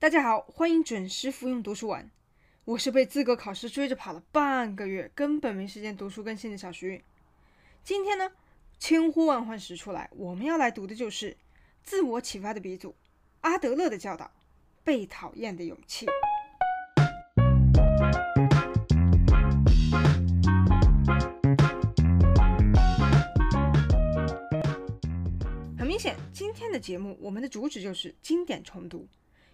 大家好，欢迎准时服用读书丸。我是被资格考试追着跑了半个月，根本没时间读书更新的小徐。今天呢，千呼万唤始出来，我们要来读的就是自我启发的鼻祖阿德勒的教导《被讨厌的勇气》。很明显，今天的节目我们的主旨就是经典重读。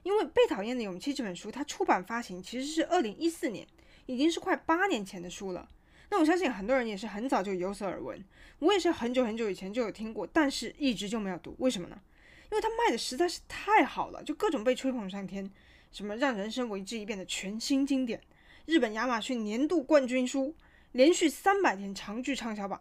因为《被讨厌的勇气》这本书，它出版发行其实是二零一四年，已经是快八年前的书了。那我相信很多人也是很早就有所耳闻，我也是很久很久以前就有听过，但是一直就没有读。为什么呢？因为它卖的实在是太好了，就各种被吹捧上天，什么让人生为之一变的全新经典，日本亚马逊年度冠军书，连续三百天长居畅销榜，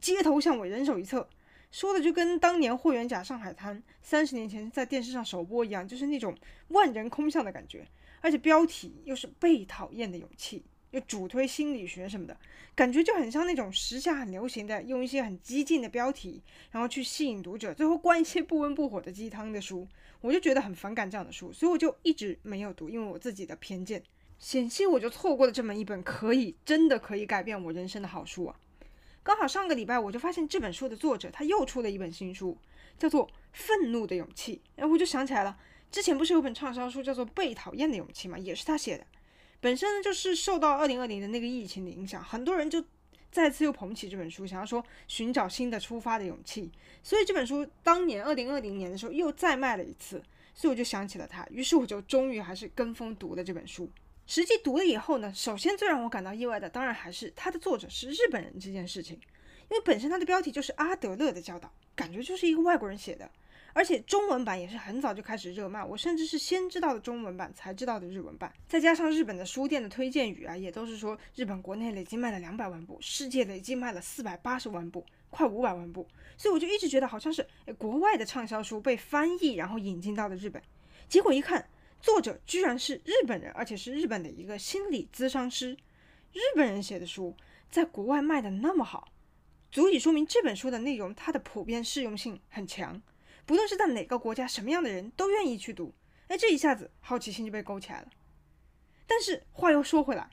街头巷尾人手一册。说的就跟当年霍元甲上海滩三十年前在电视上首播一样，就是那种万人空巷的感觉，而且标题又是被讨厌的勇气，又主推心理学什么的，感觉就很像那种时下很流行的用一些很激进的标题，然后去吸引读者，最后灌一些不温不火的鸡汤的书，我就觉得很反感这样的书，所以我就一直没有读，因为我自己的偏见，险些我就错过了这么一本可以真的可以改变我人生的好书啊。刚好上个礼拜我就发现这本书的作者他又出了一本新书，叫做《愤怒的勇气》。然后我就想起来了，之前不是有本畅销书叫做《被讨厌的勇气》吗？也是他写的。本身呢就是受到二零二零的那个疫情的影响，很多人就再次又捧起这本书，想要说寻找新的出发的勇气。所以这本书当年二零二零年的时候又再卖了一次，所以我就想起了他，于是我就终于还是跟风读了这本书。实际读了以后呢，首先最让我感到意外的，当然还是它的作者是日本人这件事情，因为本身它的标题就是阿德勒的教导，感觉就是一个外国人写的，而且中文版也是很早就开始热卖，我甚至是先知道的中文版才知道的日文版，再加上日本的书店的推荐语啊，也都是说日本国内累计卖了两百万部，世界累计卖了四百八十万部，快五百万部，所以我就一直觉得好像是国外的畅销书被翻译然后引进到了日本，结果一看。作者居然是日本人，而且是日本的一个心理咨商师。日本人写的书在国外卖的那么好，足以说明这本书的内容它的普遍适用性很强。不论是在哪个国家，什么样的人都愿意去读。哎，这一下子好奇心就被勾起来了。但是话又说回来，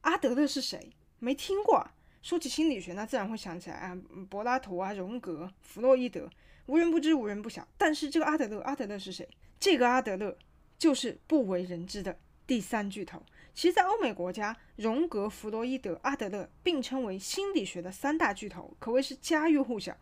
阿德勒是谁？没听过啊。说起心理学，那自然会想起来啊，柏拉图啊，荣格、弗洛伊德，无人不知，无人不晓。但是这个阿德勒，阿德勒是谁？这个阿德勒。就是不为人知的第三巨头。其实，在欧美国家，荣格、弗洛伊德、阿德勒并称为心理学的三大巨头，可谓是家喻户晓。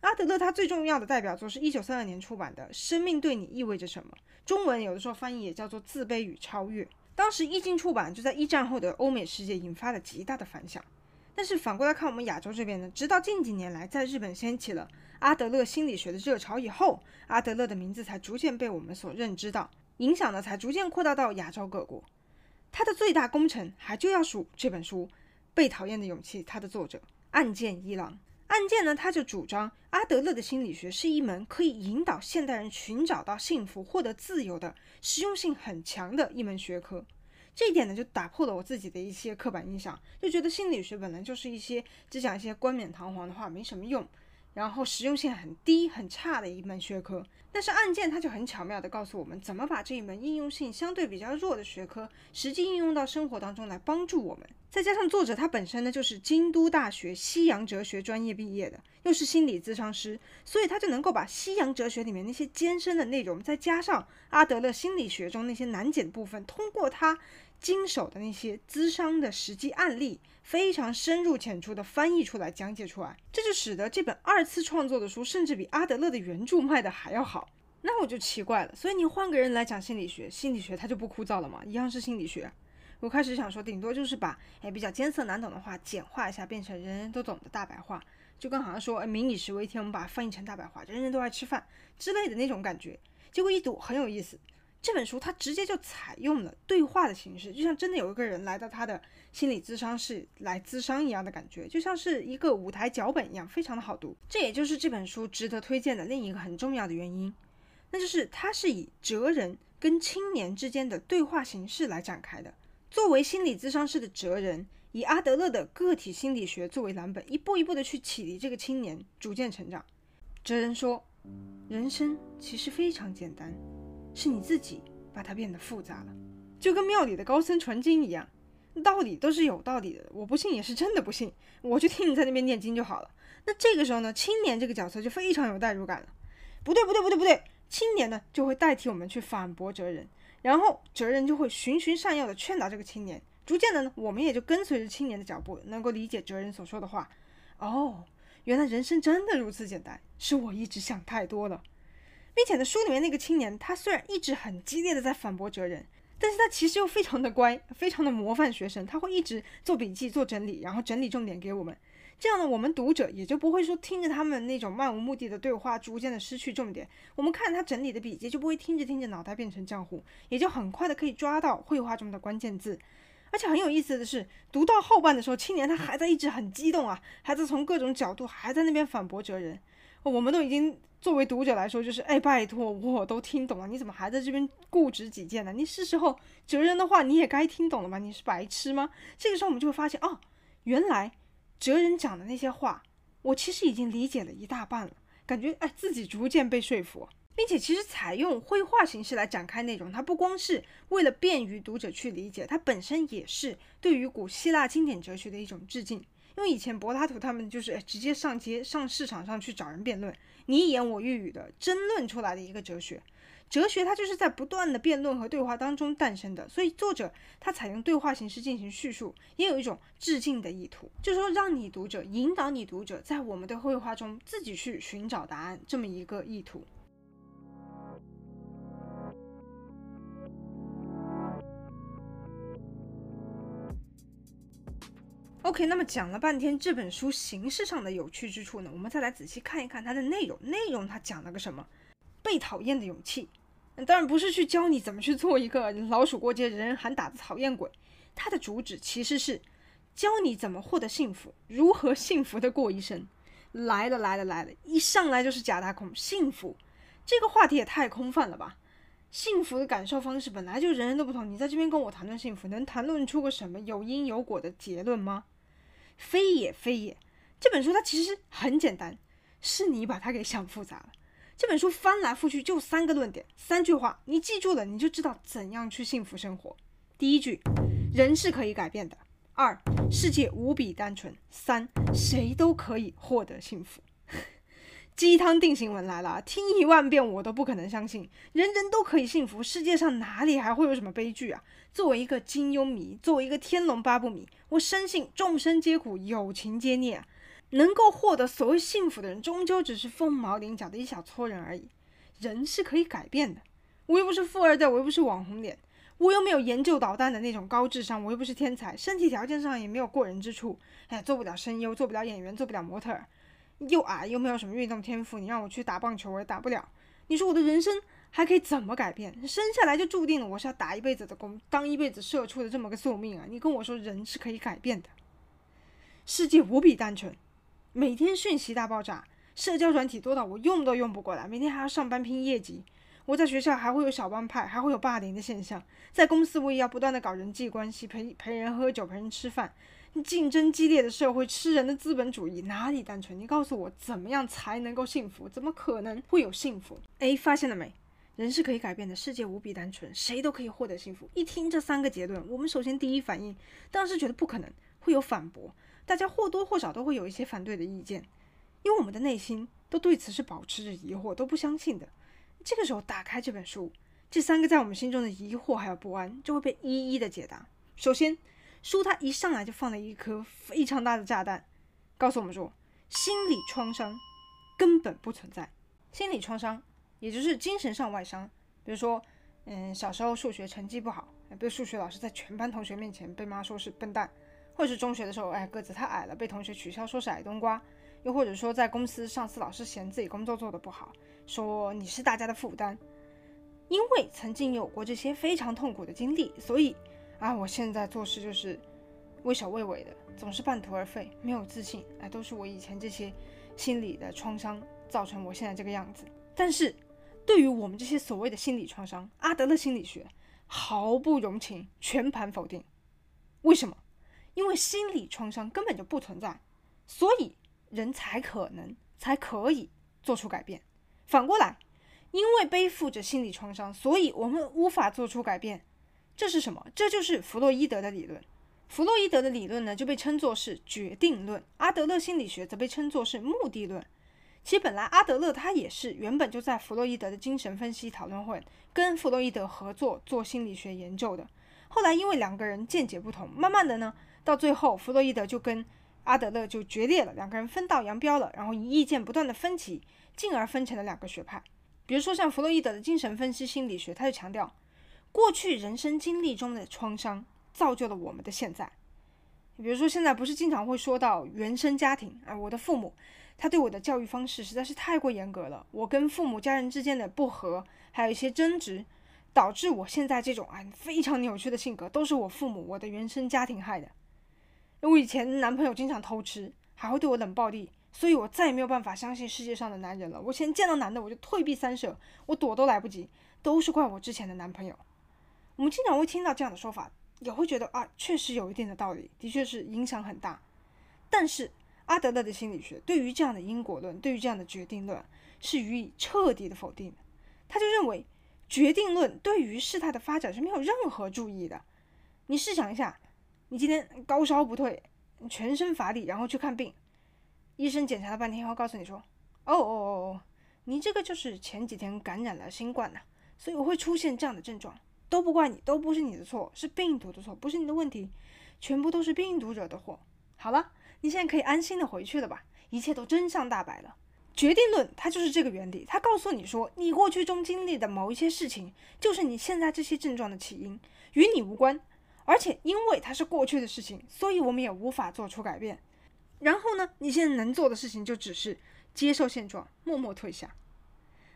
阿德勒他最重要的代表作是一九三二年出版的《生命对你意味着什么》，中文有的时候翻译也叫做《自卑与超越》。当时一经出版，就在一战后的欧美世界引发了极大的反响。但是反过来看，我们亚洲这边呢，直到近几年来，在日本掀起了阿德勒心理学的热潮以后，阿德勒的名字才逐渐被我们所认知到。影响呢，才逐渐扩大到亚洲各国。他的最大功臣还就要数这本书《被讨厌的勇气》，他的作者岸见一郎。岸见呢，他就主张阿德勒的心理学是一门可以引导现代人寻找到幸福、获得自由的实用性很强的一门学科。这一点呢，就打破了我自己的一些刻板印象，就觉得心理学本来就是一些只讲一些冠冕堂皇的话，没什么用。然后实用性很低、很差的一门学科，但是案件它就很巧妙地告诉我们，怎么把这一门应用性相对比较弱的学科，实际应用到生活当中来帮助我们。再加上作者他本身呢，就是京都大学西洋哲学专业毕业的，又是心理咨商师，所以他就能够把西洋哲学里面那些艰深的内容，再加上阿德勒心理学中那些难解的部分，通过他。经手的那些咨商的实际案例，非常深入浅出的翻译出来，讲解出来，这就使得这本二次创作的书，甚至比阿德勒的原著卖的还要好。那我就奇怪了，所以你换个人来讲心理学，心理学它就不枯燥了吗？一样是心理学。我开始想说，顶多就是把哎比较艰涩难懂的话简化一下，变成人人都懂的大白话，就跟好像说哎民以食为天，我们把它翻译成大白话，人人都爱吃饭之类的那种感觉。结果一读很有意思。这本书它直接就采用了对话的形式，就像真的有一个人来到他的心理咨商室来咨商一样的感觉，就像是一个舞台脚本一样，非常的好读。这也就是这本书值得推荐的另一个很重要的原因，那就是它是以哲人跟青年之间的对话形式来展开的。作为心理咨商师的哲人，以阿德勒的个体心理学作为蓝本，一步一步的去启迪这个青年逐渐成长。哲人说，人生其实非常简单。是你自己把它变得复杂了，就跟庙里的高僧传经一样，道理都是有道理的，我不信也是真的不信，我就听你在那边念经就好了。那这个时候呢，青年这个角色就非常有代入感了。不对，不对，不对，不对，青年呢就会代替我们去反驳哲人，然后哲人就会循循善诱的劝导这个青年，逐渐的呢，我们也就跟随着青年的脚步，能够理解哲人所说的话。哦，原来人生真的如此简单，是我一直想太多了。并且呢，书里面那个青年，他虽然一直很激烈的在反驳哲人，但是他其实又非常的乖，非常的模范学生，他会一直做笔记、做整理，然后整理重点给我们。这样呢，我们读者也就不会说听着他们那种漫无目的的对话，逐渐的失去重点。我们看他整理的笔记，就不会听着听着脑袋变成浆糊，也就很快的可以抓到绘画中的关键字。而且很有意思的是，读到后半的时候，青年他还在一直很激动啊，还在从各种角度还在那边反驳哲人。我们都已经作为读者来说，就是哎，拜托，我都听懂了，你怎么还在这边固执己见呢？你是时候哲人的话你也该听懂了吧？你是白痴吗？这个时候我们就会发现，哦，原来。哲人讲的那些话，我其实已经理解了一大半了，感觉哎自己逐渐被说服，并且其实采用绘画形式来展开内容，它不光是为了便于读者去理解，它本身也是对于古希腊经典哲学的一种致敬。因为以前柏拉图他们就是直接上街上市场上去找人辩论，你一言我一语的争论出来的一个哲学。哲学它就是在不断的辩论和对话当中诞生的，所以作者他采用对话形式进行叙述，也有一种致敬的意图，就是说让你读者引导你读者在我们的绘画中自己去寻找答案这么一个意图。OK，那么讲了半天这本书形式上的有趣之处呢，我们再来仔细看一看它的内容，内容它讲了个什么？被讨厌的勇气，当然不是去教你怎么去做一个老鼠过街、人人喊打的讨厌鬼。它的主旨其实是教你怎么获得幸福，如何幸福的过一生。来了来了来了，一上来就是假大空，幸福这个话题也太空泛了吧？幸福的感受方式本来就人人都不同，你在这边跟我谈论幸福，能谈论出个什么有因有果的结论吗？非也非也，这本书它其实很简单，是你把它给想复杂了。这本书翻来覆去就三个论点，三句话，你记住了，你就知道怎样去幸福生活。第一句，人是可以改变的；二，世界无比单纯；三，谁都可以获得幸福。鸡汤定型文来了，听一万遍我都不可能相信，人人都可以幸福，世界上哪里还会有什么悲剧啊？作为一个金庸迷，作为一个天龙八部迷，我深信众生皆苦，有情皆孽啊。能够获得所谓幸福的人，终究只是凤毛麟角的一小撮人而已。人是可以改变的，我又不是富二代，我又不是网红脸，我又没有研究导弹的那种高智商，我又不是天才，身体条件上也没有过人之处。哎，做不了声优，做不了演员，做不了模特，又矮又没有什么运动天赋，你让我去打棒球，我也打不了。你说我的人生还可以怎么改变？生下来就注定了我是要打一辈子的工，当一辈子社畜的这么个宿命啊！你跟我说人是可以改变的，世界无比单纯。每天讯息大爆炸，社交软体多到我用都用不过来，每天还要上班拼业绩。我在学校还会有小帮派，还会有霸凌的现象。在公司我也要不断的搞人际关系，陪陪人喝酒，陪人吃饭。竞争激烈的社会，吃人的资本主义，哪里单纯？你告诉我，怎么样才能够幸福？怎么可能会有幸福？哎，发现了没？人是可以改变的，世界无比单纯，谁都可以获得幸福。一听这三个结论，我们首先第一反应当然是觉得不可能，会有反驳。大家或多或少都会有一些反对的意见，因为我们的内心都对此是保持着疑惑，都不相信的。这个时候打开这本书，这三个在我们心中的疑惑还有不安就会被一一的解答。首先，书它一上来就放了一颗非常大的炸弹，告诉我们说，心理创伤根本不存在。心理创伤也就是精神上外伤，比如说，嗯，小时候数学成绩不好，被数学老师在全班同学面前被骂说是笨蛋。或者是中学的时候，哎，个子太矮了，被同学取笑说是矮冬瓜；又或者说在公司，上司老是嫌自己工作做得不好，说你是大家的负担。因为曾经有过这些非常痛苦的经历，所以啊，我现在做事就是畏首畏尾的，总是半途而废，没有自信。哎，都是我以前这些心理的创伤造成我现在这个样子。但是，对于我们这些所谓的心理创伤，阿德勒心理学毫不容情，全盘否定。为什么？因为心理创伤根本就不存在，所以人才可能才可以做出改变。反过来，因为背负着心理创伤，所以我们无法做出改变。这是什么？这就是弗洛伊德的理论。弗洛伊德的理论呢，就被称作是决定论；阿德勒心理学则被称作是目的论。其实本来阿德勒他也是原本就在弗洛伊德的精神分析讨论会跟弗洛伊德合作做心理学研究的。后来因为两个人见解不同，慢慢的呢，到最后弗洛伊德就跟阿德勒就决裂了，两个人分道扬镳了，然后以意见不断的分歧，进而分成了两个学派。比如说像弗洛伊德的精神分析心理学，他就强调过去人生经历中的创伤造就了我们的现在。比如说现在不是经常会说到原生家庭啊，我的父母他对我的教育方式实在是太过严格了，我跟父母家人之间的不和，还有一些争执，导致我现在这种啊非常扭曲的性格，都是我父母我的原生家庭害的。我以前男朋友经常偷吃，还会对我冷暴力，所以我再也没有办法相信世界上的男人了。我现在见到男的我就退避三舍，我躲都来不及，都是怪我之前的男朋友。我们经常会听到这样的说法，也会觉得啊，确实有一定的道理，的确是影响很大。但是阿德勒的心理学对于这样的因果论，对于这样的决定论是予以彻底的否定的。他就认为决定论对于事态的发展是没有任何助益的。你试想一下。你今天高烧不退，全身乏力，然后去看病，医生检查了半天后告诉你说：“哦哦哦哦，你这个就是前几天感染了新冠呐，所以我会出现这样的症状，都不怪你，都不是你的错，是病毒的错，不是你的问题，全部都是病毒惹的祸。”好了，你现在可以安心的回去了吧？一切都真相大白了。决定论它就是这个原理，它告诉你说，你过去中经历的某一些事情，就是你现在这些症状的起因，与你无关。而且，因为它是过去的事情，所以我们也无法做出改变。然后呢，你现在能做的事情就只是接受现状，默默退下。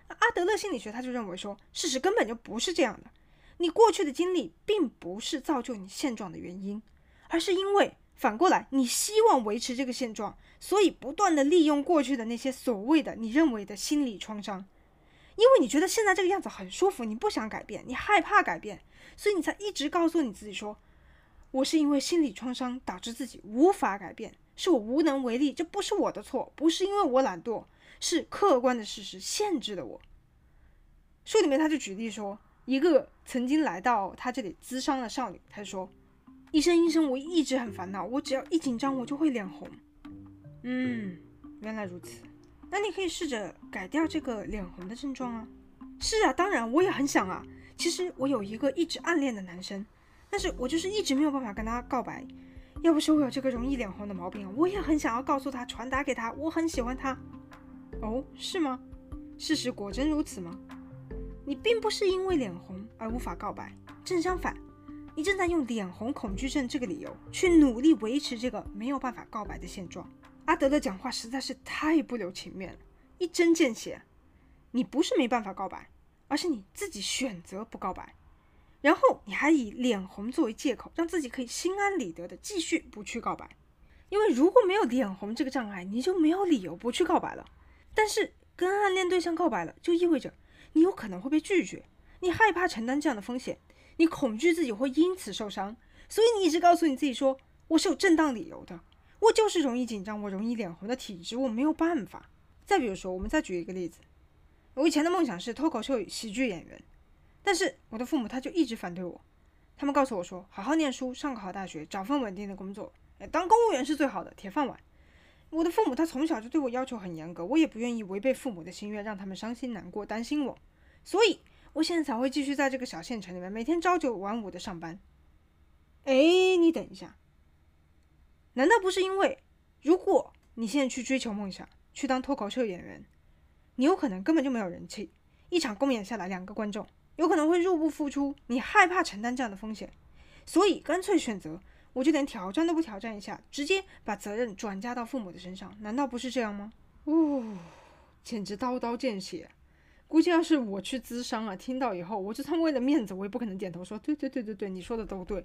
阿德勒心理学他就认为说，事实根本就不是这样的。你过去的经历并不是造就你现状的原因，而是因为反过来，你希望维持这个现状，所以不断的利用过去的那些所谓的你认为的心理创伤。因为你觉得现在这个样子很舒服，你不想改变，你害怕改变，所以你才一直告诉你自己说：“我是因为心理创伤导致自己无法改变，是我无能为力，这不是我的错，不是因为我懒惰，是客观的事实限制了我。”书里面他就举例说，一个曾经来到他这里咨商的少女，她说：“医生，医生，我一直很烦恼，我只要一紧张，我就会脸红。”嗯，原来如此。那你可以试着改掉这个脸红的症状啊！是啊，当然我也很想啊。其实我有一个一直暗恋的男生，但是我就是一直没有办法跟他告白。要不是我有这个容易脸红的毛病，我也很想要告诉他，传达给他，我很喜欢他。哦，是吗？事实果真如此吗？你并不是因为脸红而无法告白，正相反，你正在用脸红恐惧症这个理由去努力维持这个没有办法告白的现状。阿德勒讲话实在是太不留情面了，一针见血。你不是没办法告白，而是你自己选择不告白，然后你还以脸红作为借口，让自己可以心安理得的继续不去告白。因为如果没有脸红这个障碍，你就没有理由不去告白了。但是跟暗恋对象告白了，就意味着你有可能会被拒绝，你害怕承担这样的风险，你恐惧自己会因此受伤，所以你一直告诉你自己说，我是有正当理由的。我就是容易紧张，我容易脸红的体质，我没有办法。再比如说，我们再举一个例子，我以前的梦想是脱口秀喜剧演员，但是我的父母他就一直反对我，他们告诉我说，好好念书，上个好大学，找份稳定的工作，当公务员是最好的铁饭碗。我的父母他从小就对我要求很严格，我也不愿意违背父母的心愿，让他们伤心难过，担心我，所以我现在才会继续在这个小县城里面每天朝九晚五的上班。哎，你等一下。难道不是因为，如果你现在去追求梦想，去当脱口秀演员，你有可能根本就没有人气，一场公演下来两个观众，有可能会入不敷出，你害怕承担这样的风险，所以干脆选择我就连挑战都不挑战一下，直接把责任转嫁到父母的身上，难道不是这样吗？哦，简直刀刀见血，估计要是我去咨商啊，听到以后，我就算为了面子，我也不可能点头说对对对对对，你说的都对。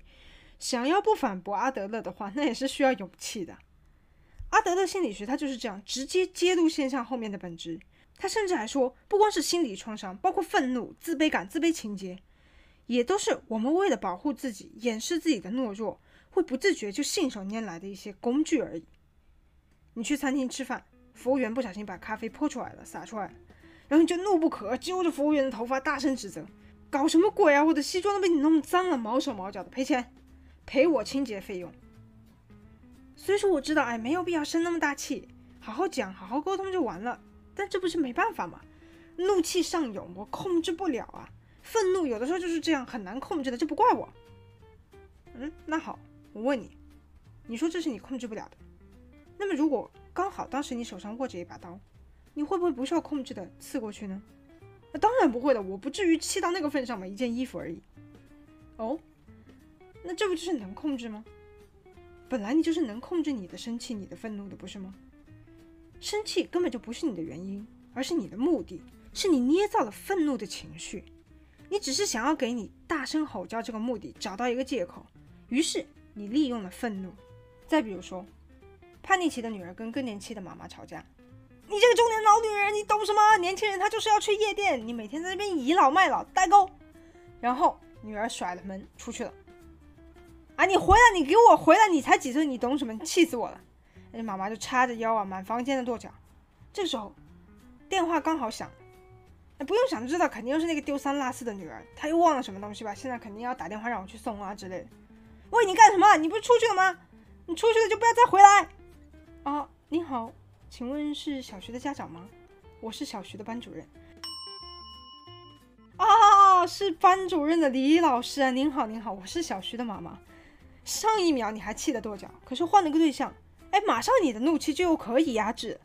想要不反驳阿德勒的话，那也是需要勇气的。阿德勒心理学他就是这样，直接揭露现象后面的本质。他甚至还说，不光是心理创伤，包括愤怒、自卑感、自卑情结，也都是我们为了保护自己、掩饰自己的懦弱，会不自觉就信手拈来的一些工具而已。你去餐厅吃饭，服务员不小心把咖啡泼出来了，洒出来，然后你就怒不可遏，揪着服务员的头发大声指责：“搞什么鬼啊！我的西装都被你弄脏了，毛手毛脚的，赔钱，赔我清洁费用。”所以说我知道，哎，没有必要生那么大气，好好讲，好好沟通就完了。但这不是没办法吗？怒气上涌，我控制不了啊！愤怒有的时候就是这样，很难控制的，这不怪我。嗯，那好，我问你，你说这是你控制不了的，那么如果刚好当时你手上握着一把刀，你会不会不受控制的刺过去呢？那当然不会的，我不至于气到那个份上嘛，一件衣服而已。哦，那这不就是能控制吗？本来你就是能控制你的生气、你的愤怒的，不是吗？生气根本就不是你的原因，而是你的目的，是你捏造了愤怒的情绪。你只是想要给你大声吼叫这个目的找到一个借口，于是你利用了愤怒。再比如说，叛逆期的女儿跟更年期的妈妈吵架，你这个中年老女人，你懂什么？年轻人他就是要去夜店，你每天在那边倚老卖老，代沟。然后女儿甩了门出去了。啊！你回来，你给我回来！你才几岁？你懂什么？气死我了！那妈妈就叉着腰啊，满房间的跺脚。这时候，电话刚好响。不用想就知道，肯定又是那个丢三落四的女儿，她又忘了什么东西吧？现在肯定要打电话让我去送啊之类的。喂，你干什么？你不是出去了吗？你出去了就不要再回来。啊，你好，请问是小徐的家长吗？我是小徐的班主任。啊，是班主任的李老师啊！您好，您好，我是小徐的妈妈。上一秒你还气得跺脚，可是换了个对象，哎，马上你的怒气就又可以压制。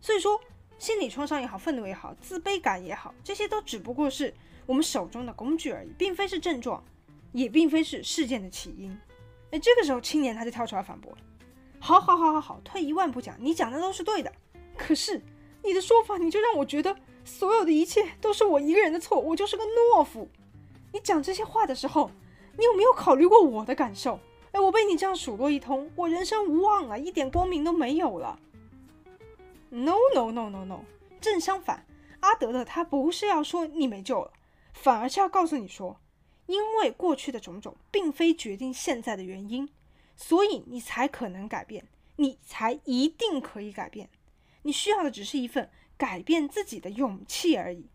所以说，心理创伤也好，愤怒也好，自卑感也好，这些都只不过是我们手中的工具而已，并非是症状，也并非是事件的起因。哎，这个时候青年他就跳出来反驳了：“好好好好好，退一万步讲，你讲的都是对的。可是你的说法，你就让我觉得所有的一切都是我一个人的错，我就是个懦夫。你讲这些话的时候。”你有没有考虑过我的感受？哎，我被你这样数落一通，我人生无望了，一点光明都没有了。No no no no no，正相反，阿德勒他不是要说你没救了，反而是要告诉你说，因为过去的种种并非决定现在的原因，所以你才可能改变，你才一定可以改变。你需要的只是一份改变自己的勇气而已。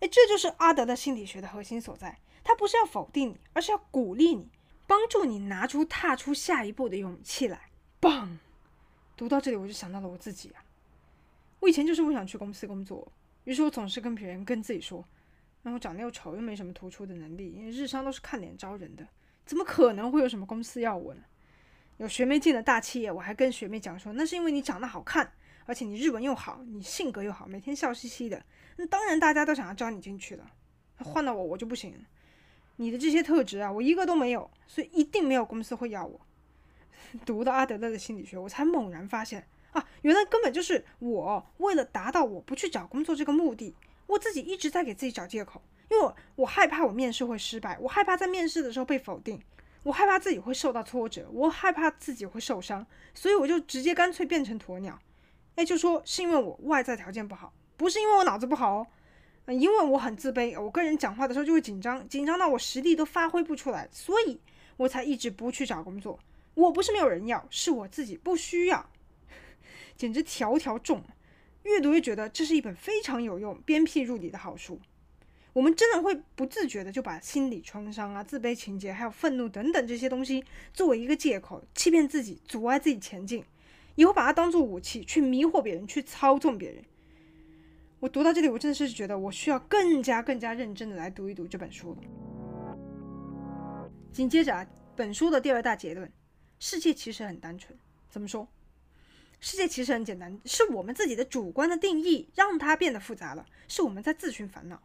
哎，这就是阿德勒心理学的核心所在。他不是要否定你，而是要鼓励你，帮助你拿出踏出下一步的勇气来。棒！读到这里，我就想到了我自己啊。我以前就是不想去公司工作，于是我总是跟别人跟自己说：“然后长得又丑，又没什么突出的能力，因为日商都是看脸招人的，怎么可能会有什么公司要我呢？”有学妹进了大企业，我还跟学妹讲说：“那是因为你长得好看，而且你日文又好，你性格又好，每天笑嘻嘻的，那当然大家都想要招你进去了。换到我，我就不行。”你的这些特质啊，我一个都没有，所以一定没有公司会要我。读到阿德勒的心理学，我才猛然发现啊，原来根本就是我为了达到我不去找工作这个目的，我自己一直在给自己找借口，因为我我害怕我面试会失败，我害怕在面试的时候被否定，我害怕自己会受到挫折，我害怕自己会受伤，所以我就直接干脆变成鸵鸟，哎，就说是因为我外在条件不好，不是因为我脑子不好哦。因为我很自卑，我跟人讲话的时候就会紧张，紧张到我实力都发挥不出来，所以我才一直不去找工作。我不是没有人要，是我自己不需要，简直条条中。越读越觉得这是一本非常有用、鞭辟入里的好书。我们真的会不自觉的就把心理创伤啊、自卑情结，还有愤怒等等这些东西作为一个借口，欺骗自己，阻碍自己前进，以后把它当做武器去迷惑别人，去操纵别人。我读到这里，我真的是觉得我需要更加更加认真的来读一读这本书了。紧接着啊，本书的第二大结论：世界其实很单纯。怎么说？世界其实很简单，是我们自己的主观的定义让它变得复杂了，是我们在自寻烦恼。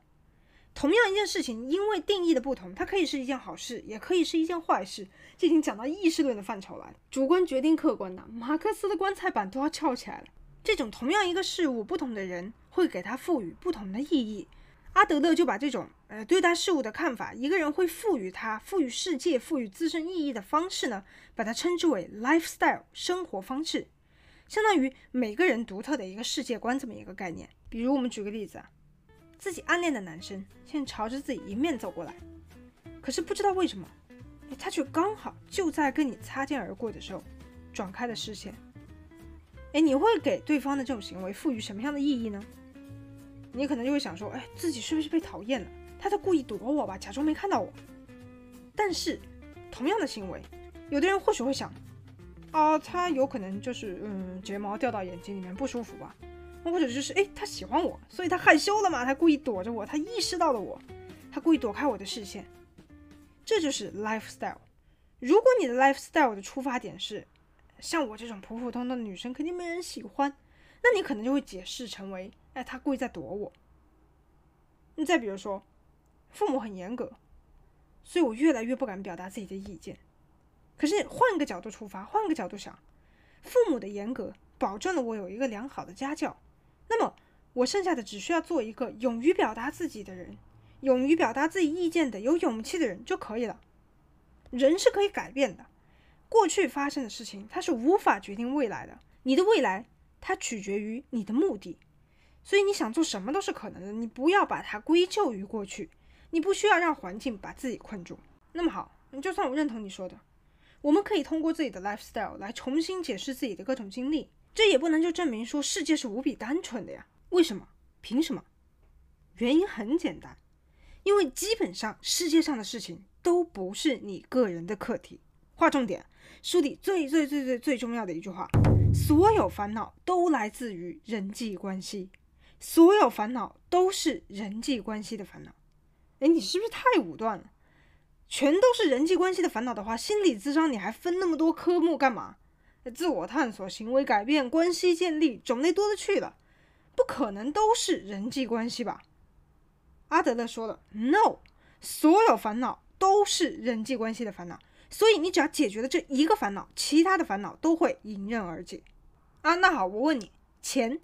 同样一件事情，因为定义的不同，它可以是一件好事，也可以是一件坏事。这已经讲到意识论的范畴了，主观决定客观的，马克思的棺材板都要翘起来了。这种同样一个事物，不同的人。会给它赋予不同的意义。阿德勒就把这种呃对待事物的看法，一个人会赋予它、赋予世界、赋予自身意义的方式呢，把它称之为 lifestyle 生活方式，相当于每个人独特的一个世界观这么一个概念。比如我们举个例子啊，自己暗恋的男生现在朝着自己迎面走过来，可是不知道为什么，他却刚好就在跟你擦肩而过的时候转开了视线。哎，你会给对方的这种行为赋予什么样的意义呢？你可能就会想说，哎，自己是不是被讨厌了？他在故意躲我吧，假装没看到我。但是，同样的行为，有的人或许会想，哦，他有可能就是嗯，睫毛掉到眼睛里面不舒服吧，或者就是哎，他喜欢我，所以他害羞了嘛，他故意躲着我，他意识到了我，他故意躲开我的视线。这就是 lifestyle。如果你的 lifestyle 的出发点是像我这种普普通通的女生，肯定没人喜欢，那你可能就会解释成为，哎，他故意在躲我。你再比如说，父母很严格。所以我越来越不敢表达自己的意见。可是换个角度出发，换个角度想，父母的严格保证了我有一个良好的家教，那么我剩下的只需要做一个勇于表达自己的人，勇于表达自己意见的有勇气的人就可以了。人是可以改变的，过去发生的事情它是无法决定未来的，你的未来它取决于你的目的，所以你想做什么都是可能的，你不要把它归咎于过去。你不需要让环境把自己困住。那么好，就算我认同你说的，我们可以通过自己的 lifestyle 来重新解释自己的各种经历。这也不能就证明说世界是无比单纯的呀？为什么？凭什么？原因很简单，因为基本上世界上的事情都不是你个人的课题。划重点，书里最最最最最重要的一句话：所有烦恼都来自于人际关系，所有烦恼都是人际关系的烦恼。哎，你是不是太武断了？全都是人际关系的烦恼的话，心理咨商你还分那么多科目干嘛？自我探索、行为改变、关系建立，种类多了去了，不可能都是人际关系吧？阿德勒说了，No，所有烦恼都是人际关系的烦恼，所以你只要解决了这一个烦恼，其他的烦恼都会迎刃而解。啊，那好，我问你，钱，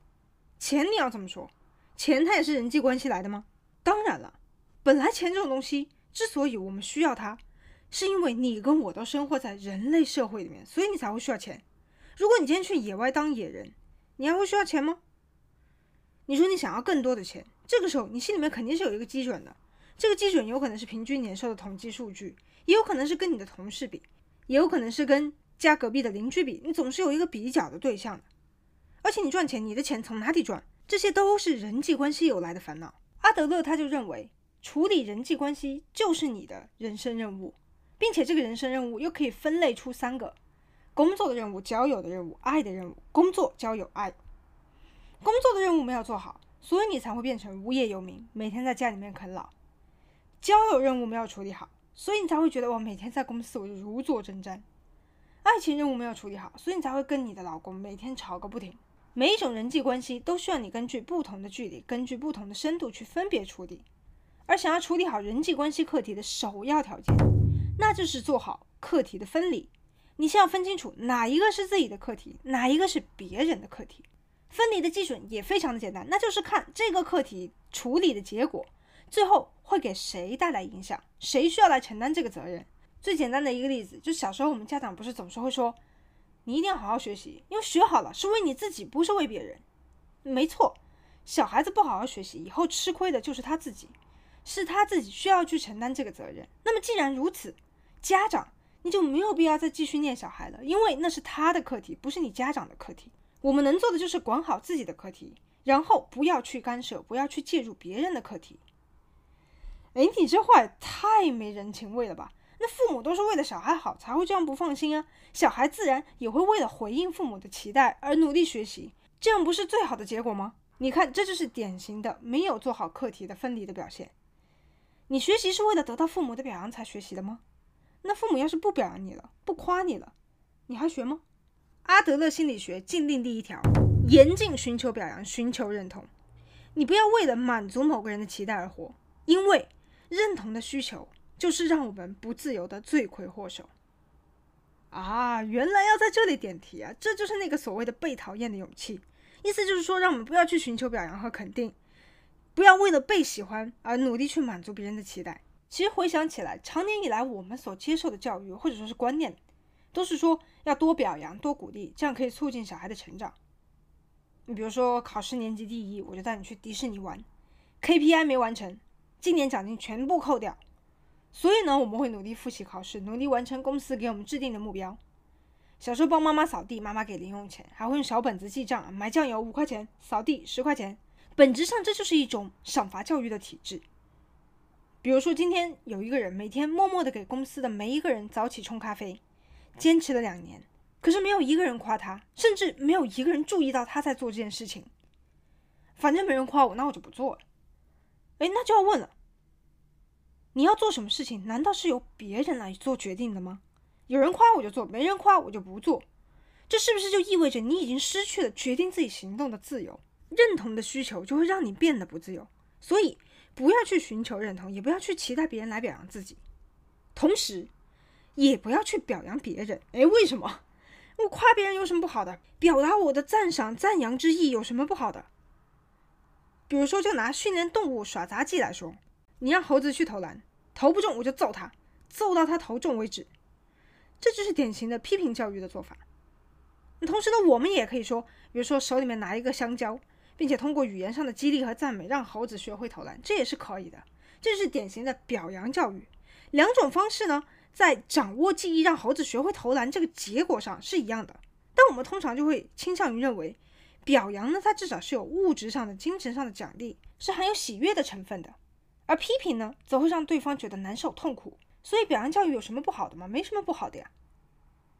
钱你要怎么说？钱它也是人际关系来的吗？当然了。本来钱这种东西之所以我们需要它，是因为你跟我都生活在人类社会里面，所以你才会需要钱。如果你今天去野外当野人，你还会需要钱吗？你说你想要更多的钱，这个时候你心里面肯定是有一个基准的。这个基准有可能是平均年收的统计数据，也有可能是跟你的同事比，也有可能是跟家隔壁的邻居比。你总是有一个比较的对象的。而且你赚钱，你的钱从哪里赚？这些都是人际关系有来的烦恼。阿德勒他就认为。处理人际关系就是你的人生任务，并且这个人生任务又可以分类出三个：工作的任务、交友的任务、爱的任务。工作、交友、爱。工作的任务没有做好，所以你才会变成无业游民，每天在家里面啃老。交友任务没有处理好，所以你才会觉得我每天在公司我就如坐针毡。爱情任务没有处理好，所以你才会跟你的老公每天吵个不停。每一种人际关系都需要你根据不同的距离，根据不同的深度去分别处理。而想要处理好人际关系课题的首要条件，那就是做好课题的分离。你先要分清楚哪一个是自己的课题，哪一个是别人的课题。分离的基准也非常的简单，那就是看这个课题处理的结果，最后会给谁带来影响，谁需要来承担这个责任。最简单的一个例子，就小时候我们家长不是总是会说，你一定要好好学习，因为学好了是为你自己，不是为别人。没错，小孩子不好好学习，以后吃亏的就是他自己。是他自己需要去承担这个责任。那么既然如此，家长你就没有必要再继续念小孩了，因为那是他的课题，不是你家长的课题。我们能做的就是管好自己的课题，然后不要去干涉，不要去介入别人的课题。哎，你这话也太没人情味了吧？那父母都是为了小孩好才会这样不放心啊，小孩自然也会为了回应父母的期待而努力学习，这样不是最好的结果吗？你看，这就是典型的没有做好课题的分离的表现。你学习是为了得到父母的表扬才学习的吗？那父母要是不表扬你了，不夸你了，你还学吗？阿德勒心理学禁令第一条：严禁寻求表扬，寻求认同。你不要为了满足某个人的期待而活，因为认同的需求就是让我们不自由的罪魁祸首。啊，原来要在这里点题啊！这就是那个所谓的被讨厌的勇气，意思就是说，让我们不要去寻求表扬和肯定。不要为了被喜欢而努力去满足别人的期待。其实回想起来，长年以来我们所接受的教育或者说是观念，都是说要多表扬、多鼓励，这样可以促进小孩的成长。你比如说考试年级第一，我就带你去迪士尼玩；KPI 没完成，今年奖金全部扣掉。所以呢，我们会努力复习考试，努力完成公司给我们制定的目标。小时候帮妈妈扫地，妈妈给零用钱，还会用小本子记账，买酱油五块钱，扫地十块钱。本质上这就是一种赏罚教育的体制。比如说，今天有一个人每天默默的给公司的每一个人早起冲咖啡，坚持了两年，可是没有一个人夸他，甚至没有一个人注意到他在做这件事情。反正没人夸我，那我就不做了。哎，那就要问了，你要做什么事情？难道是由别人来做决定的吗？有人夸我就做，没人夸我就不做。这是不是就意味着你已经失去了决定自己行动的自由？认同的需求就会让你变得不自由。所以，不要去寻求认同，也不要去期待别人来表扬自己，同时，也不要去表扬别人。哎，为什么？我夸别人有什么不好的？表达我的赞赏、赞扬之意有什么不好的？比如说，就拿训练动物耍杂技来说，你让猴子去投篮，投不中我就揍他，揍到他投中为止。这就是典型的批评教育的做法。同时呢，我们也可以说，比如说手里面拿一个香蕉，并且通过语言上的激励和赞美，让猴子学会投篮，这也是可以的。这是典型的表扬教育。两种方式呢，在掌握记忆让猴子学会投篮这个结果上是一样的，但我们通常就会倾向于认为。表扬呢，它至少是有物质上的、精神上的奖励，是含有喜悦的成分的；而批评呢，则会让对方觉得难受、痛苦。所以，表扬教育有什么不好的吗？没什么不好的呀。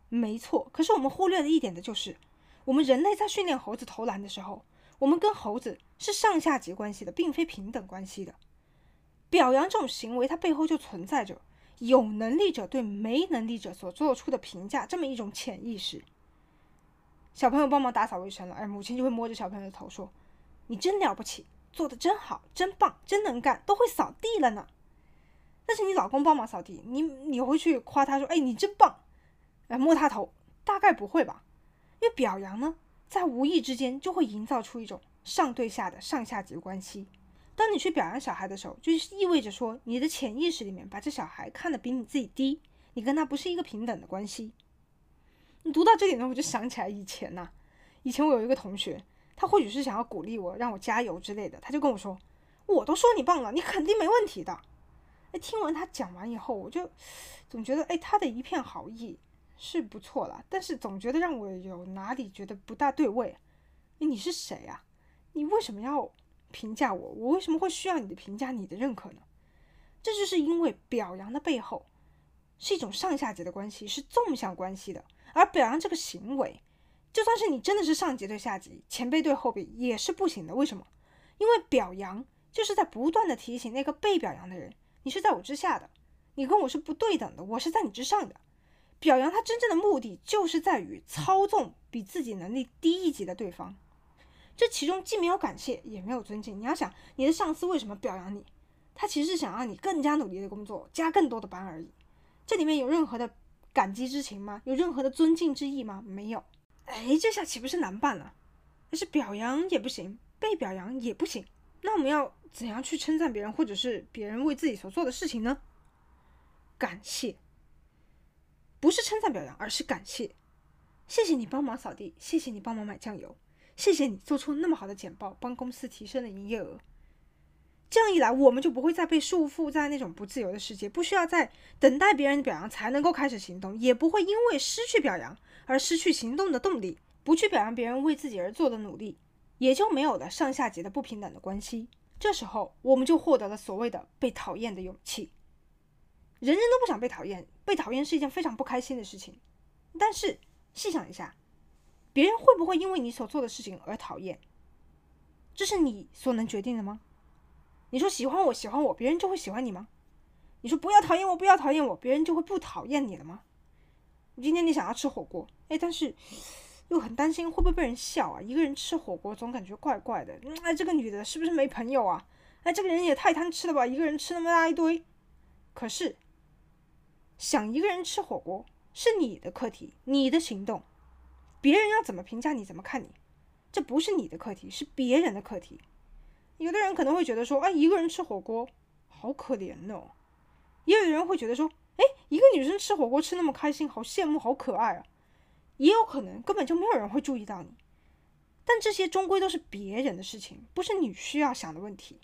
没错，可是我们忽略了一点的就是，我们人类在训练猴子投篮的时候，我们跟猴子是上下级关系的，并非平等关系的。表扬这种行为，它背后就存在着有能力者对没能力者所做出的评价，这么一种潜意识。小朋友帮忙打扫卫生了，而母亲就会摸着小朋友的头说：“你真了不起，做得真好，真棒，真能干，都会扫地了呢。”但是你老公帮忙扫地，你你会去夸他说：“哎，你真棒。”来摸他头，大概不会吧？因为表扬呢，在无意之间就会营造出一种上对下的上下级关系。当你去表扬小孩的时候，就意味着说你的潜意识里面把这小孩看得比你自己低，你跟他不是一个平等的关系。你读到这里呢，我就想起来以前呐、以前我有一个同学，他或许是想要鼓励我，让我加油之类的，他就跟我说：“我都说你棒了，你肯定没问题的。”哎，听完他讲完以后，我就总觉得，哎，他的一片好意是不错了，但是总觉得让我有哪里觉得不大对味。哎，你是谁啊？你为什么要评价我？我为什么会需要你的评价、你的认可呢？这就是因为表扬的背后是一种上下级的关系，是纵向关系的。而表扬这个行为，就算是你真的是上级对下级、前辈对后辈，也是不行的。为什么？因为表扬就是在不断的提醒那个被表扬的人，你是在我之下的，你跟我是不对等的，我是在你之上的。表扬他真正的目的，就是在于操纵比自己能力低一级的对方。这其中既没有感谢，也没有尊敬。你要想，你的上司为什么表扬你？他其实是想让你更加努力的工作，加更多的班而已。这里面有任何的。感激之情吗？有任何的尊敬之意吗？没有。哎，这下岂不是难办了？但是表扬也不行，被表扬也不行。那我们要怎样去称赞别人，或者是别人为自己所做的事情呢？感谢，不是称赞表扬，而是感谢。谢谢你帮忙扫地，谢谢你帮忙买酱油，谢谢你做出那么好的简报，帮公司提升了营业额。这样一来，我们就不会再被束缚在那种不自由的世界，不需要再等待别人的表扬才能够开始行动，也不会因为失去表扬而失去行动的动力。不去表扬别人为自己而做的努力，也就没有了上下级的不平等的关系。这时候，我们就获得了所谓的被讨厌的勇气。人人都不想被讨厌，被讨厌是一件非常不开心的事情。但是细想一下，别人会不会因为你所做的事情而讨厌？这是你所能决定的吗？你说喜欢我，喜欢我，别人就会喜欢你吗？你说不要讨厌我，不要讨厌我，别人就会不讨厌你了吗？今天你想要吃火锅，哎，但是又很担心会不会被人笑啊？一个人吃火锅总感觉怪怪的。哎，这个女的是不是没朋友啊？哎，这个人也太贪吃了吧，一个人吃那么大一堆。可是想一个人吃火锅是你的课题，你的行动，别人要怎么评价你，怎么看你，这不是你的课题，是别人的课题。有的人可能会觉得说，哎，一个人吃火锅好可怜哦。也有的人会觉得说，哎，一个女生吃火锅吃那么开心，好羡慕，好可爱啊。也有可能根本就没有人会注意到你。但这些终归都是别人的事情，不是你需要想的问题。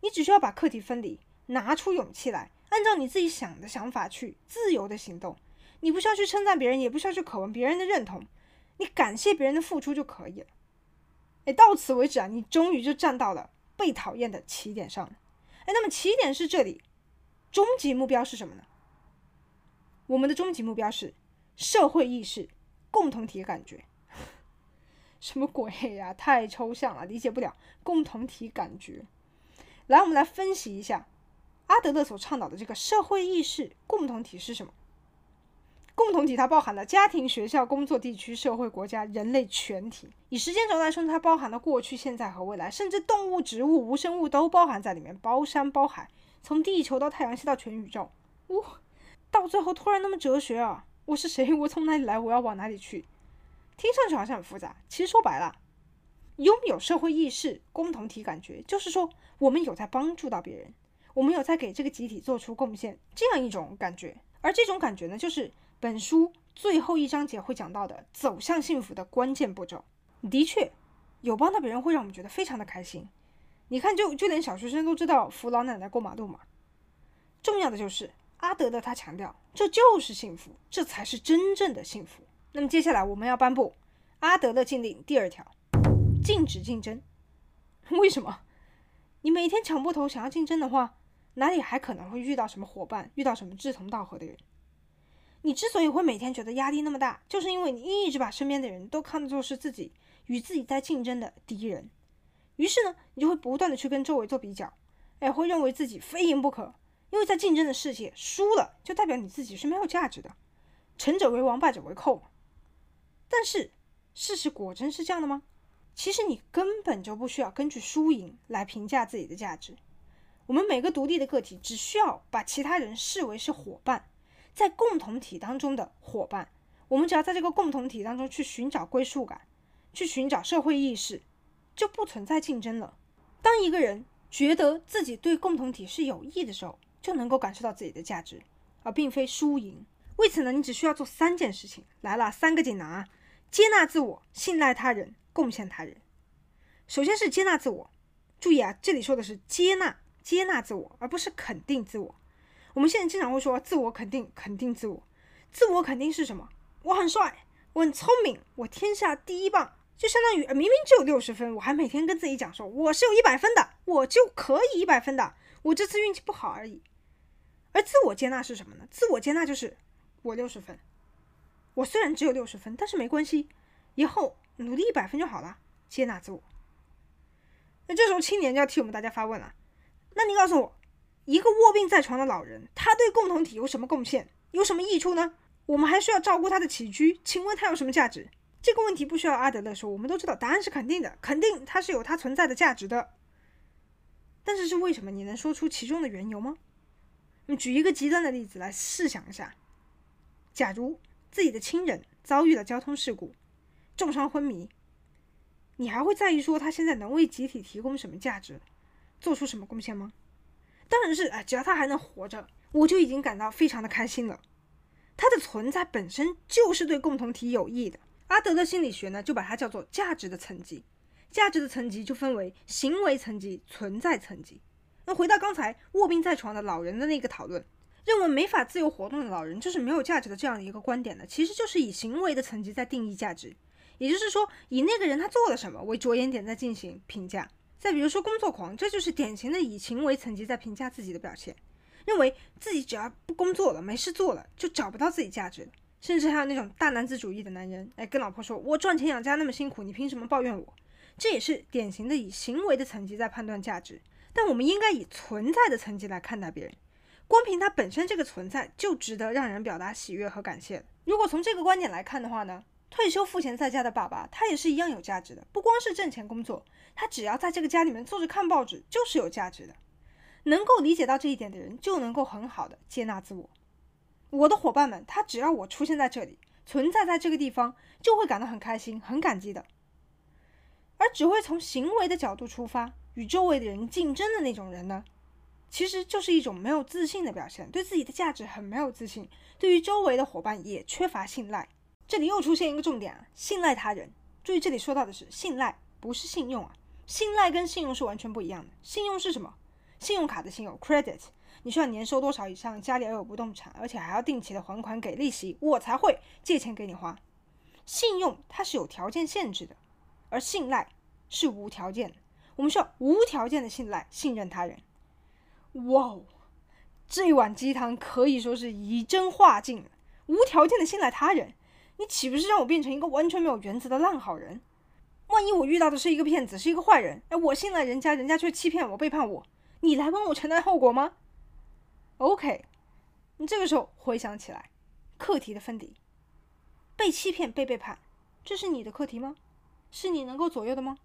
你只需要把课题分离，拿出勇气来，按照你自己想的想法去自由的行动。你不需要去称赞别人，也不需要去渴望别人的认同，你感谢别人的付出就可以了。哎，到此为止啊，你终于就站到了被讨厌的起点上了。哎，那么起点是这里，终极目标是什么呢？我们的终极目标是社会意识、共同体感觉。什么鬼呀？太抽象了，理解不了。共同体感觉。来，我们来分析一下阿德勒所倡导的这个社会意识、共同体是什么？共同体它包含了家庭、学校、工作地区、社会、国家、人类全体。以时间轴来说，它包含了过去、现在和未来，甚至动物、植物、无生物都包含在里面，包山包海，从地球到太阳系到全宇宙。呜、到最后突然那么哲学啊！我是谁？我从哪里来？我要往哪里去？听上去好像很复杂，其实说白了，拥有社会意识、共同体感觉，就是说我们有在帮助到别人，我们有在给这个集体做出贡献，这样一种感觉。而这种感觉呢，就是。本书最后一章节会讲到的走向幸福的关键步骤，的确，有帮到别人会让我们觉得非常的开心。你看，就就连小学生都知道扶老奶奶过马路嘛。重要的就是阿德勒他强调，这就是幸福，这才是真正的幸福。那么接下来我们要颁布阿德勒禁令第二条：禁止竞争。为什么？你每天抢破头想要竞争的话，哪里还可能会遇到什么伙伴，遇到什么志同道合的人？你之所以会每天觉得压力那么大，就是因为你一直把身边的人都看作是自己与自己在竞争的敌人，于是呢，你就会不断的去跟周围做比较，哎，会认为自己非赢不可，因为在竞争的世界输了就代表你自己是没有价值的，成者为王，败者为寇。但是事实果真是这样的吗？其实你根本就不需要根据输赢来评价自己的价值，我们每个独立的个体只需要把其他人视为是伙伴。在共同体当中的伙伴，我们只要在这个共同体当中去寻找归属感，去寻找社会意识，就不存在竞争了。当一个人觉得自己对共同体是有益的时候，就能够感受到自己的价值，而并非输赢。为此呢，你只需要做三件事情。来了，三个锦囊啊：接纳自我、信赖他人、贡献他人。首先是接纳自我，注意啊，这里说的是接纳，接纳自我，而不是肯定自我。我们现在经常会说自我肯定，肯定自我。自我肯定是什么？我很帅，我很聪明，我天下第一棒，就相当于明明只有六十分，我还每天跟自己讲说我是有一百分的，我就可以一百分的，我这次运气不好而已。而自我接纳是什么呢？自我接纳就是我六十分，我虽然只有六十分，但是没关系，以后努力一百分就好了。接纳自我。那这时候青年就要替我们大家发问了，那你告诉我。一个卧病在床的老人，他对共同体有什么贡献？有什么益处呢？我们还需要照顾他的起居，请问他有什么价值？这个问题不需要阿德勒说，我们都知道答案是肯定的，肯定他是有他存在的价值的。但是是为什么？你能说出其中的缘由吗？我们举一个极端的例子来试想一下：假如自己的亲人遭遇了交通事故，重伤昏迷，你还会在意说他现在能为集体提供什么价值，做出什么贡献吗？当然是哎，只要他还能活着，我就已经感到非常的开心了。他的存在本身就是对共同体有益的。阿德勒心理学呢，就把它叫做价值的层级。价值的层级就分为行为层级、存在层级。那回到刚才卧病在床的老人的那个讨论，认为没法自由活动的老人就是没有价值的这样的一个观点呢，其实就是以行为的层级在定义价值，也就是说以那个人他做了什么为着眼点在进行评价。再比如说工作狂，这就是典型的以行为层级在评价自己的表现，认为自己只要不工作了，没事做了，就找不到自己价值。甚至还有那种大男子主义的男人，哎，跟老婆说：“我赚钱养家那么辛苦，你凭什么抱怨我？”这也是典型的以行为的层级在判断价值。但我们应该以存在的层级来看待别人，光凭他本身这个存在就值得让人表达喜悦和感谢。如果从这个观点来看的话呢，退休赋闲在家的爸爸，他也是一样有价值的，不光是挣钱工作。他只要在这个家里面坐着看报纸，就是有价值的。能够理解到这一点的人，就能够很好的接纳自我。我的伙伴们，他只要我出现在这里，存在在这个地方，就会感到很开心、很感激的。而只会从行为的角度出发，与周围的人竞争的那种人呢，其实就是一种没有自信的表现，对自己的价值很没有自信，对于周围的伙伴也缺乏信赖。这里又出现一个重点啊，信赖他人。注意，这里说到的是信赖，不是信用啊。信赖跟信用是完全不一样的。信用是什么？信用卡的信用 （credit），你需要年收多少以上，家里要有不动产，而且还要定期的还款给利息，我才会借钱给你花。信用它是有条件限制的，而信赖是无条件的，我们需要无条件的信赖、信任他人。哇哦，这一碗鸡汤可以说是以真化境。无条件的信赖他人，你岂不是让我变成一个完全没有原则的烂好人？万一我遇到的是一个骗子，是一个坏人，哎，我信赖人家，人家却欺骗我、背叛我，你来帮我承担后果吗？OK，你这个时候回想起来，课题的分离，被欺骗、被背叛，这是你的课题吗？是你能够左右的吗？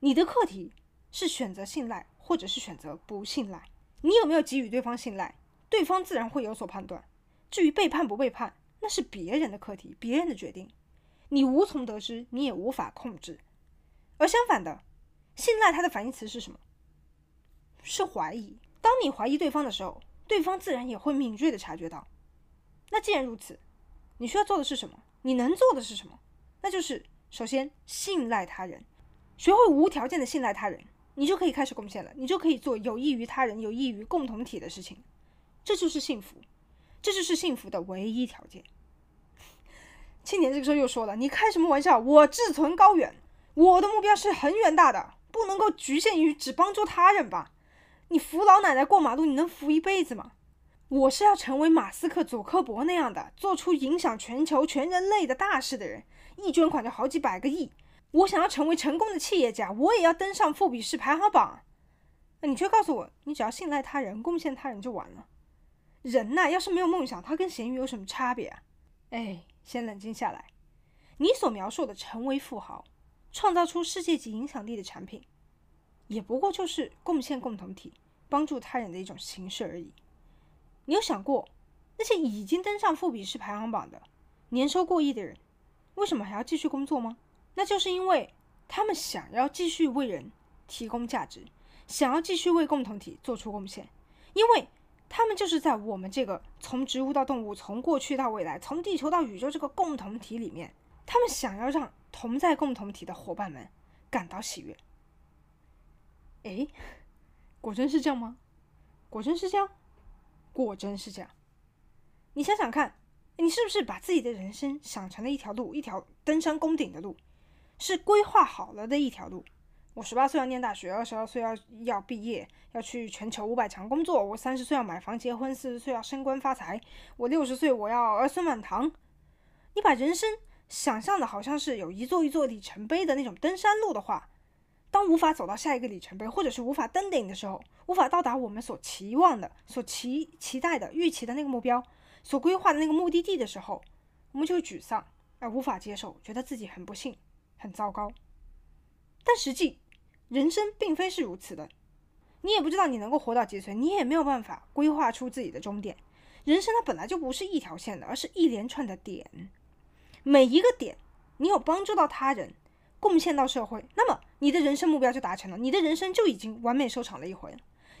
你的课题是选择信赖，或者是选择不信赖。你有没有给予对方信赖？对方自然会有所判断。至于背叛不背叛，那是别人的课题，别人的决定，你无从得知，你也无法控制。而相反的，信赖它的反义词是什么？是怀疑。当你怀疑对方的时候，对方自然也会敏锐地察觉到。那既然如此，你需要做的是什么？你能做的是什么？那就是。首先，信赖他人，学会无条件的信赖他人，你就可以开始贡献了。你就可以做有益于他人、有益于共同体的事情。这就是幸福，这就是幸福的唯一条件。青年这个时候又说了：“你开什么玩笑？我志存高远，我的目标是很远大的，不能够局限于只帮助他人吧？你扶老奶奶过马路，你能扶一辈子吗？我是要成为马斯克、佐克伯那样的，做出影响全球、全人类的大事的人。”一捐款就好几百个亿，我想要成为成功的企业家，我也要登上富比士排行榜。那你却告诉我，你只要信赖他人，贡献他人就完了。人呐，要是没有梦想，他跟咸鱼有什么差别啊？哎，先冷静下来。你所描述的成为富豪，创造出世界级影响力的产品，也不过就是贡献共同体、帮助他人的一种形式而已。你有想过，那些已经登上富比士排行榜的、年收过亿的人？为什么还要继续工作吗？那就是因为他们想要继续为人提供价值，想要继续为共同体做出贡献，因为他们就是在我们这个从植物到动物、从过去到未来、从地球到宇宙这个共同体里面，他们想要让同在共同体的伙伴们感到喜悦。诶，果真是这样吗？果真是这样？果真是这样？你想想看。你是不是把自己的人生想成了一条路，一条登山攻顶的路，是规划好了的一条路？我十八岁要念大学，二十二岁要要毕业，要去全球五百强工作。我三十岁要买房结婚，四十岁要升官发财。我六十岁我要儿孙满堂。你把人生想象的好像是有一座一座里程碑的那种登山路的话，当无法走到下一个里程碑，或者是无法登顶的时候，无法到达我们所期望的、所期期待的、预期的那个目标。所规划的那个目的地的时候，我们就沮丧而无法接受，觉得自己很不幸、很糟糕。但实际，人生并非是如此的。你也不知道你能够活到几岁，你也没有办法规划出自己的终点。人生它本来就不是一条线的，而是一连串的点。每一个点，你有帮助到他人，贡献到社会，那么你的人生目标就达成了，你的人生就已经完美收场了一回，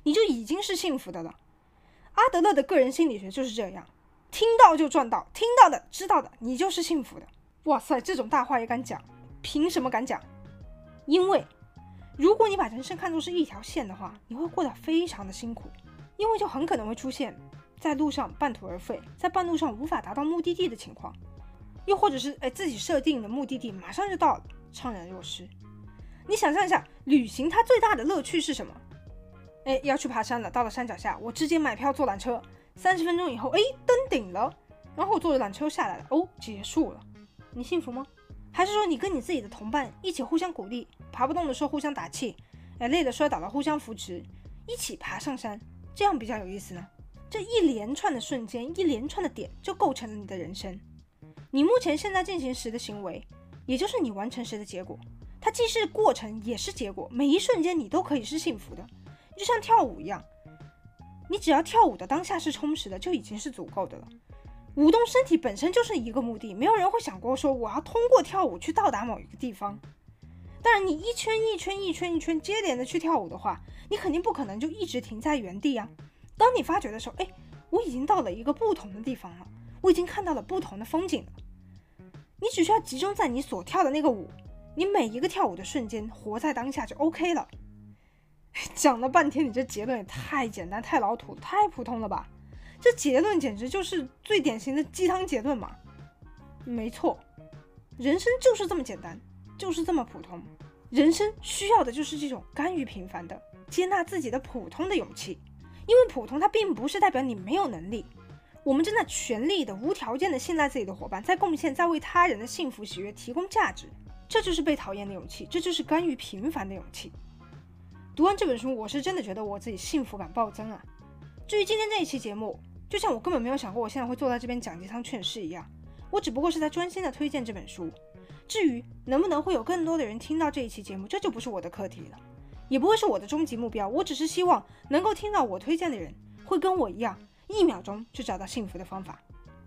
你就已经是幸福的了。阿德勒的个人心理学就是这样。听到就赚到，听到的、知道的，你就是幸福的。哇塞，这种大话也敢讲？凭什么敢讲？因为如果你把人生看作是一条线的话，你会过得非常的辛苦，因为就很可能会出现在路上半途而废，在半路上无法达到目的地的情况，又或者是哎自己设定的目的地马上就到了，怅然若失。你想象一下，旅行它最大的乐趣是什么？哎，要去爬山了，到了山脚下，我直接买票坐缆车。三十分钟以后，哎，登顶了，然后我坐着缆车下来了，哦，结束了。你幸福吗？还是说你跟你自己的同伴一起互相鼓励，爬不动的时候互相打气，哎，累的摔倒了互相扶持，一起爬上山，这样比较有意思呢？这一连串的瞬间，一连串的点，就构成了你的人生。你目前现在进行时的行为，也就是你完成时的结果。它既是过程，也是结果。每一瞬间你都可以是幸福的，就像跳舞一样。你只要跳舞的当下是充实的，就已经是足够的了。舞动身体本身就是一个目的，没有人会想过说我要通过跳舞去到达某一个地方。当然，你一圈一圈一圈一圈接连的去跳舞的话，你肯定不可能就一直停在原地啊。当你发觉的时候，哎，我已经到了一个不同的地方了，我已经看到了不同的风景了。你只需要集中在你所跳的那个舞，你每一个跳舞的瞬间，活在当下就 OK 了。讲了半天，你这结论也太简单、太老土、太普通了吧？这结论简直就是最典型的鸡汤结论嘛！没错，人生就是这么简单，就是这么普通，人生需要的就是这种甘于平凡的、接纳自己的普通的勇气，因为普通它并不是代表你没有能力。我们正在全力的、无条件的信赖自己的伙伴，在贡献、在为他人的幸福喜悦提供价值，这就是被讨厌的勇气，这就是甘于平凡的勇气。读完这本书，我是真的觉得我自己幸福感暴增啊！至于今天这一期节目，就像我根本没有想过我现在会坐在这边讲鸡汤劝世一样，我只不过是在专心的推荐这本书。至于能不能会有更多的人听到这一期节目，这就不是我的课题了，也不会是我的终极目标。我只是希望能够听到我推荐的人，会跟我一样。一秒钟就找到幸福的方法，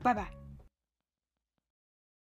拜拜。